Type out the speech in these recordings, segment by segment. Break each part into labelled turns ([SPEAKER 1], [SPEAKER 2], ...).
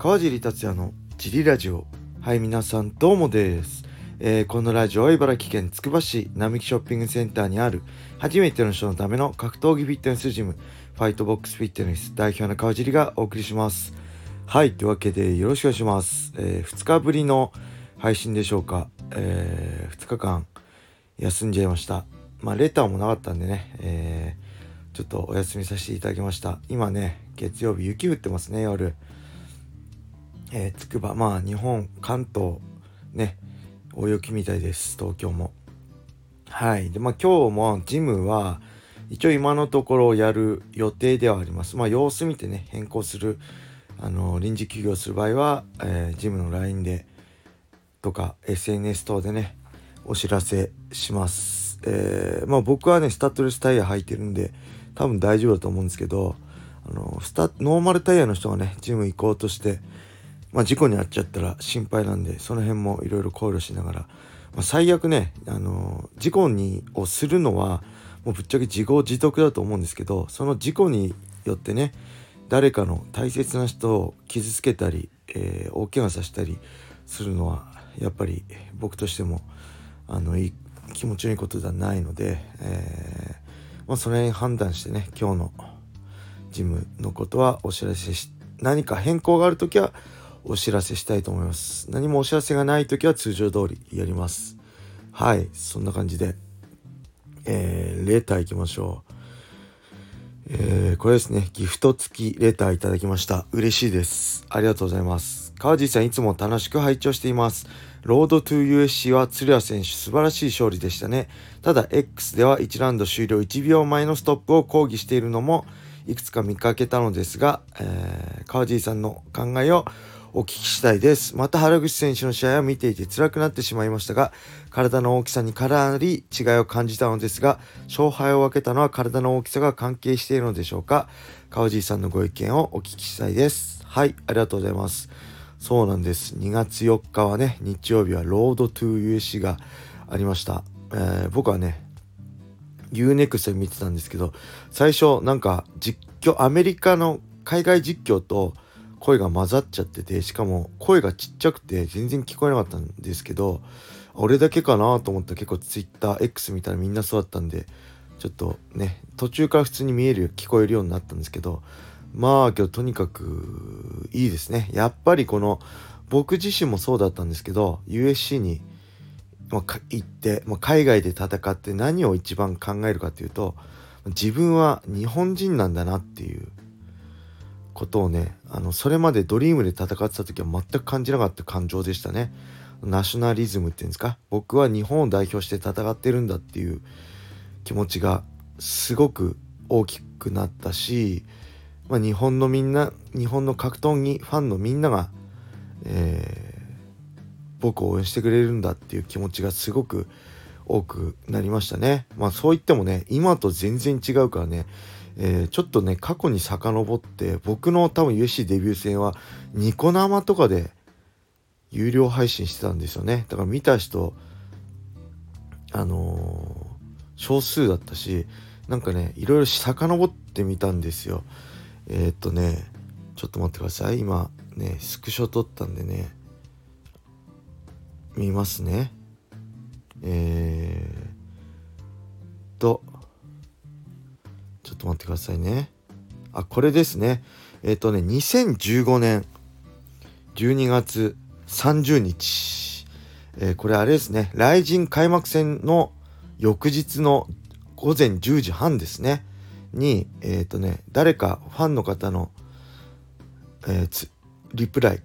[SPEAKER 1] 川尻達也のジリラジオ。はい皆さんどうもです、えー、このラジオは茨城県つくば市並木ショッピングセンターにある初めての人のための格闘技フィットネスジムファイトボックスフィットネス代表の川尻がお送りします。はいというわけでよろしくお願いします、えー、2日ぶりの配信でしょうか、えー、2日間休んじゃいました。まあレターもなかったんでね、えー、ちょっとお休みさせていただきました。今ね月曜日雪降ってますね夜。え、つくばまあ日本関東ね大雪みたいです東京も。はい。でまあ今日もジムは一応今のところやる予定ではあります。まあ様子見てね変更するあの臨時休業する場合は、えー、ジムの LINE でとか SNS 等でねお知らせします。えー、まあ僕はねスタッドレスタイヤ履いてるんで多分大丈夫だと思うんですけどあのスタノーマルタイヤの人がねジム行こうとしてまあ、事故に遭っちゃったら心配なんでその辺もいろいろ考慮しながら、まあ、最悪ね、あの事故にをするのはもうぶっちゃけ自業自得だと思うんですけどその事故によってね誰かの大切な人を傷つけたり、えー、大怪我させたりするのはやっぱり僕としてもあのいい気持ちのいいことではないので、えー、まあ、その辺判断してね今日のジムのことはお知らせし何か変更がある時はお知らせしたいと思います。何もお知らせがない時は通常通りやります。はい、そんな感じで、えー、レター行きましょう。えー、これですね、ギフト付きレターいただきました。嬉しいです。ありがとうございます。川地さんいつも楽しく拝聴しています。ロードトゥ USC は鶴谷選手素晴らしい勝利でしたね。ただ X では1ラウンド終了1秒前のストップを抗議しているのもいくつか見かけたのですが、えー、川地さんの考えをお聞きしたいです。また原口選手の試合を見ていて辛くなってしまいましたが、体の大きさにかなり違いを感じたのですが、勝敗を分けたのは体の大きさが関係しているのでしょうか？川尻さんのご意見をお聞きしたいです。はい、ありがとうございます。そうなんです。2月4日はね、日曜日はロードトゥー USC がありました。えー、僕はね、UNEXT で見てたんですけど、最初なんか実況、アメリカの海外実況と声が混ざっちゃっててしかも声がちっちゃくて全然聞こえなかったんですけど俺だけかなと思った結構 TwitterX 見たらみんなそうだったんでちょっとね途中から普通に見える聞こえるようになったんですけどまあ今日とにかくいいですね。やっぱりこの僕自身もそうだったんですけど USC に、まあ、行って、まあ、海外で戦って何を一番考えるかっていうと自分は日本人なんだなっていうことをねあのそれまでドリームで戦ってた時は全く感じなかった感情でしたね。ナショナリズムっていうんですか？僕は日本を代表して戦ってるんだっていう気持ちがすごく大きくなったし、まあ、日本のみんな日本の格闘技ファンのみんなが、えー、僕を応援してくれるんだっていう気持ちがすごく多くなりましたね。まあそう言ってもね今と全然違うからねえー、ちょっとね過去に遡って僕の多分 USC デビュー戦はニコ生とかで有料配信してたんですよね。だから見た人あのー、少数だったしなんかねいろいろ遡ってみたんですよ。えー、っとねちょっと待ってください。今ねスクショ撮ったんでね見ますね。えー、と待ってくださいね。あ、これですね。えっ、ー、とね、2015年12月30日。えー、これあれですね。雷神開幕戦の翌日の午前10時半ですね。に、えっ、ー、とね、誰かファンの方の、えー、リプライ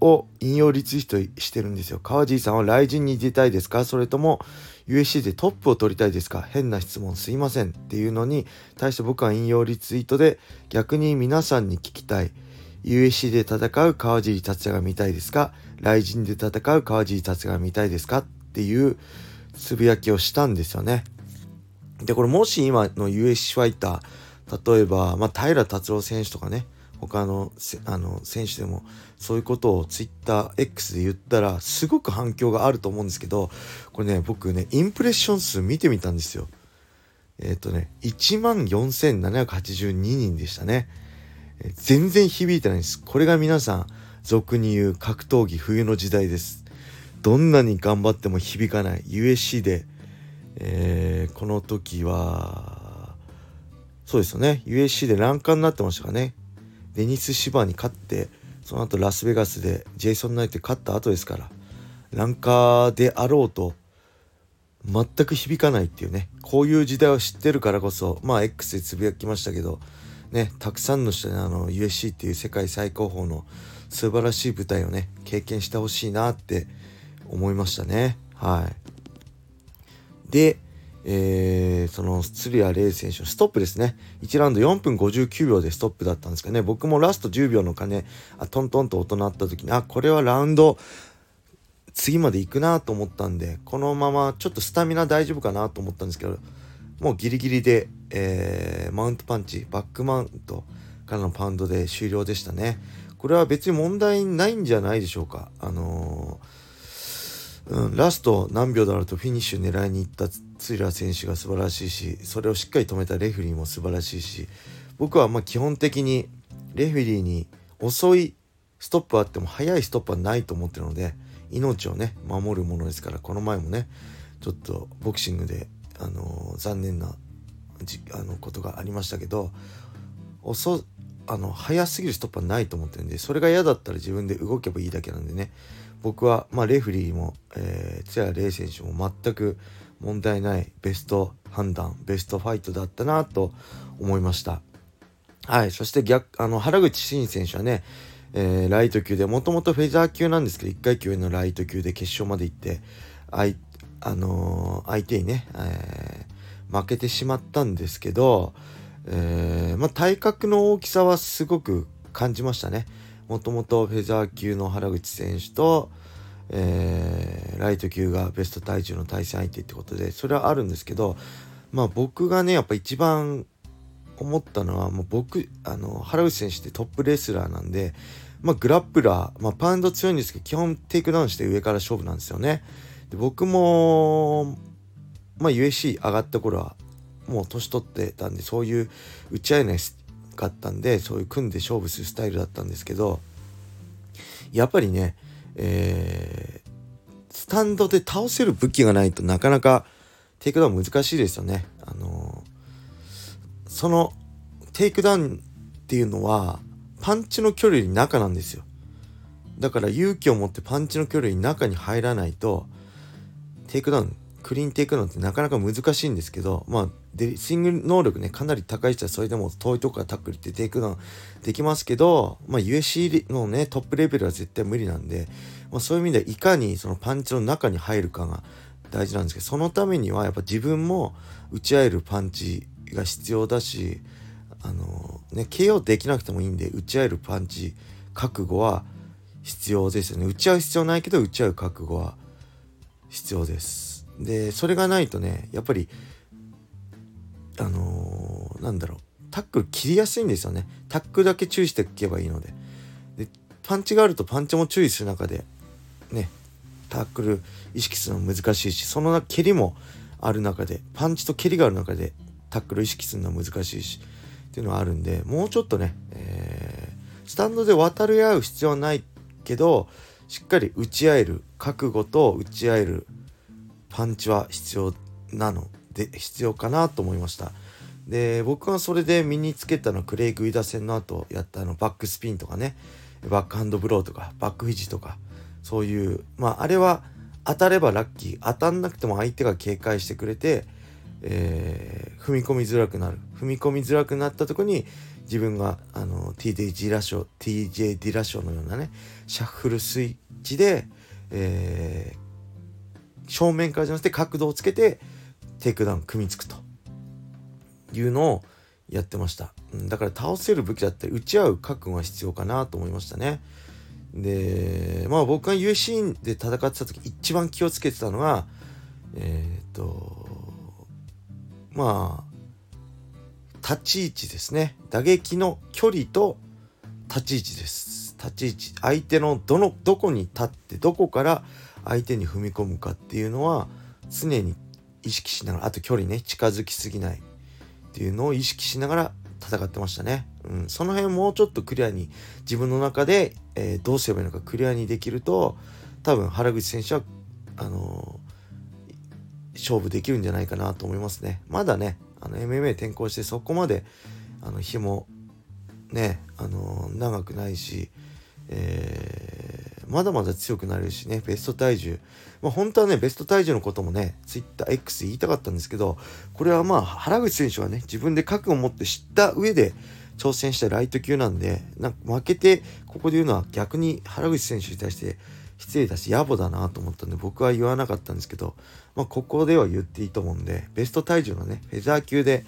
[SPEAKER 1] を引用リツイートしてるんですよ。川尻さんは雷神に出たいですか？それとも USC でトップを取りたいですか？変な質問すいませんっていうのに対して僕は引用リツイートで逆に皆さんに聞きたい。USC で戦う川尻達也が見たいですか？雷神で戦う川尻達也が見たいですか？っていうつぶやきをしたんですよね。でこれもし今の USC ファイター例えば、まあ、平達郎選手とかね他のあの選手でもそういうことを TwitterX で言ったらすごく反響があると思うんですけどこれね僕ねインプレッション数見てみたんですよ。えっ、ー、とね1万4782人でしたね。え全然響いてないんです。これが皆さん俗に言う格闘技冬の時代です。どんなに頑張っても響かない。USC で、えー、この時はそうですよね。USC で乱冠になってましたかね。デニス・シバに勝ってその後ラスベガスでジェイソン・ナイト勝った後ですからランカーであろうと全く響かないっていうねこういう時代を知ってるからこそまあ X でつぶやきましたけどねたくさんの人にあの USC っていう世界最高峰の素晴らしい舞台をね経験してほしいなって思いましたね。はい。でえー、その鶴谷玲選手のストップですね。1ラウンド4分59秒でストップだったんですけどね。僕もラスト10秒の鐘あトントンと音鳴った時にあこれはラウンド次まで行くなと思ったんでこのままちょっとスタミナ大丈夫かなと思ったんですけどもうギリギリで、えー、マウントパンチバックマウントからのパウンドで終了でしたね。これは別に問題ないんじゃないでしょうか。あのー、うん、ラスト何秒だろうとフィニッシュ狙いに行ったツイラー選手が素晴らしいしそれをしっかり止めたレフェリーも素晴らしいし僕はま基本的にレフェリーに遅いストップあっても速いストップはないと思ってるので命をね守るものですからこの前もねちょっとボクシングであの残念なじあのことがありましたけど遅あの早すぎるストップはないと思ってるんでそれが嫌だったら自分で動けばいいだけなんでね僕は、まあ、レフリーも、えー、津谷玲選手も全く問題ないベスト判断ベストファイトだったなと思いましたはいそして逆あの原口真選手はねえー、ライト級でもともとフェザー級なんですけど1階級上のライト級で決勝まで行ってあい、あのー、相手にね、えー、負けてしまったんですけど、えまあ、体格の大きさはすごく感じましたね。もともとフェザー級の原口選手と、えライト級がベスト体重の対戦相手ってことでそれはあるんですけどまあ僕がねやっぱ一番思ったのはもう僕あの原口選手ってトップレスラーなんでまあ、グラップラー、まあ、パウンド強いんですけど、基本テイクダウンして上から勝負なんですよね。で僕も、まあ、 UFC 上がった頃は、もう年取ってたんで、そういう打ち合いないかったんで、そういう組んで勝負するスタイルだったんですけど、やっぱりね、えー、スタンドで倒せる武器がないとなかなかテイクダウン難しいですよね。あのー、そのテイクダウンっていうのは、パンチの距離より中なんですよだから勇気を持ってパンチの距離に中に入らないとテイクダウンクリーンテイクダウンってなかなか難しいんですけどまあでスイング能力ねかなり高い人はそれでも遠いとこからタックルってテイクダウンできますけど、まあ、 UFC のねトップレベルは絶対無理なんで、まあ、そういう意味ではいかにそのパンチの中に入るかが大事なんですけどそのためにはやっぱ自分も打ち合えるパンチが必要だしあのね KO できなくてもいいんで打ち合えるパンチ覚悟は必要ですよね。打ち合う必要ないけど打ち合う覚悟は必要です。でそれがないとねやっぱりあのー、なんだろうタックル切りやすいんですよね。タックルだけ注意していけばいいので。でパンチがあるとパンチも注意する中でねタックル意識するの難しいしその蹴りもある中でパンチと蹴りがある中でタックル意識するのは難しいしっていうのはあるんでもうちょっとね、えー、スタンドで渡り合う必要はないけどしっかり打ち合える覚悟と打ち合えるパンチは必要なの？で必要かなと思いました。で僕はそれで身につけたのクレイグ・イダ戦の後やったあのバックスピンとかね。バックハンドブローとかバックフィストとか。そういうまああれは当たればラッキー。当たんなくても相手が警戒してくれてえー、踏み込みづらくなる。踏み込みづらくなったとこに自分があの TJ ラショ TJ ディラショのようなねシャッフルスイッチで、えー、正面からじゃなくて角度をつけてテイクダウン組みつくというのをやってました、うん、だから倒せる武器だったり打ち合う覚悟が必要かなと思いましたね。でまあ僕が USC で戦ってた時一番気をつけてたのがえっ、とまあ立ち位置ですね。打撃の距離と立ち位置です。立ち位置相手のどのどこに立ってどこから相手に踏み込むかっていうのは常に意識しながらあと距離ね近づきすぎないっていうのを意識しながら戦ってましたね。うん、その辺もうちょっとクリアに自分の中で、えー、どうすればいいのかクリアにできると多分原口選手はあのー、勝負できるんじゃないかなと思いますね。まだねあの MMA 転向してそこまであの日もねあのー、長くないし、えー、まだまだ強くなれるしねベスト体重。まあ、本当はねベスト体重のこともね TwitterX 言いたかったんですけどこれはまあ原口選手はね自分で覚悟を持って知った上で挑戦したライト級なんでなんか負けてここで言うのは逆に原口選手に対して失礼だし野暮だなと思ったんで僕は言わなかったんですけど、まあ、ここでは言っていいと思うんでベスト体重のねフェザー級で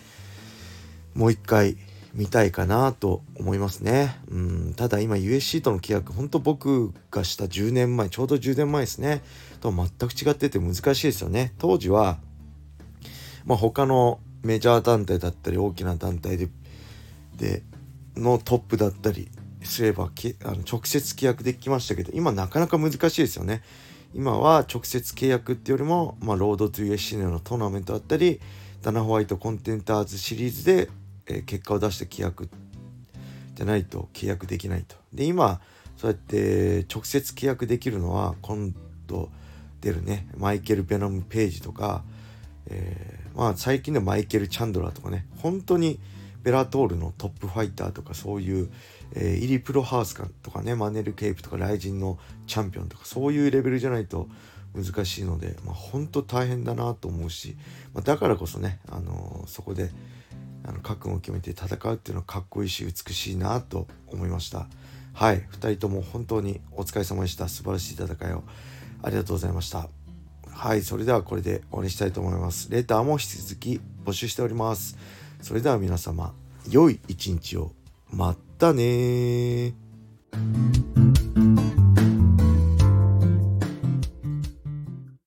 [SPEAKER 1] もう一回見たいかなと思いますね。うん、ただ今 USC との契約、本当僕がした10年前、ちょうど10年前ですね、と全く違ってて難しいですよね。当時は、まあ、他のメジャー団体だったり、大きな団体で、で、のトップだったりすれば、あの直接契約できましたけど、今なかなか難しいですよね。今は直接契約っていうよりも、まあ、ロードトゥ USC のようなトーナメントだったり、ダナ・ホワイトコンテンターズシリーズでえ結果を出して契約じゃないと契約できないと。で今そうやって直接契約できるのは今度出るねマイケル・ベノム・ページとか、えー、まあ最近のマイケル・チャンドラーとかね本当にベラトールのトップファイターとかそういう、えー、イリ・プロハウスかとかねマネル・ケープとかライジンのチャンピオンとかそういうレベルじゃないと難しいので、まあ、本当大変だなと思うし、まあ、だからこそね、あのー、そこであの覚悟を決めて戦うっていうのはかっこいいし美しいなと思いました。はい。2人とも本当にお疲れ様でした。素晴らしい戦いを。ありがとうございました。はい。それではこれで終わりにしたいと思います。レターも引き続き募集しております。それでは皆様良い一日を。またね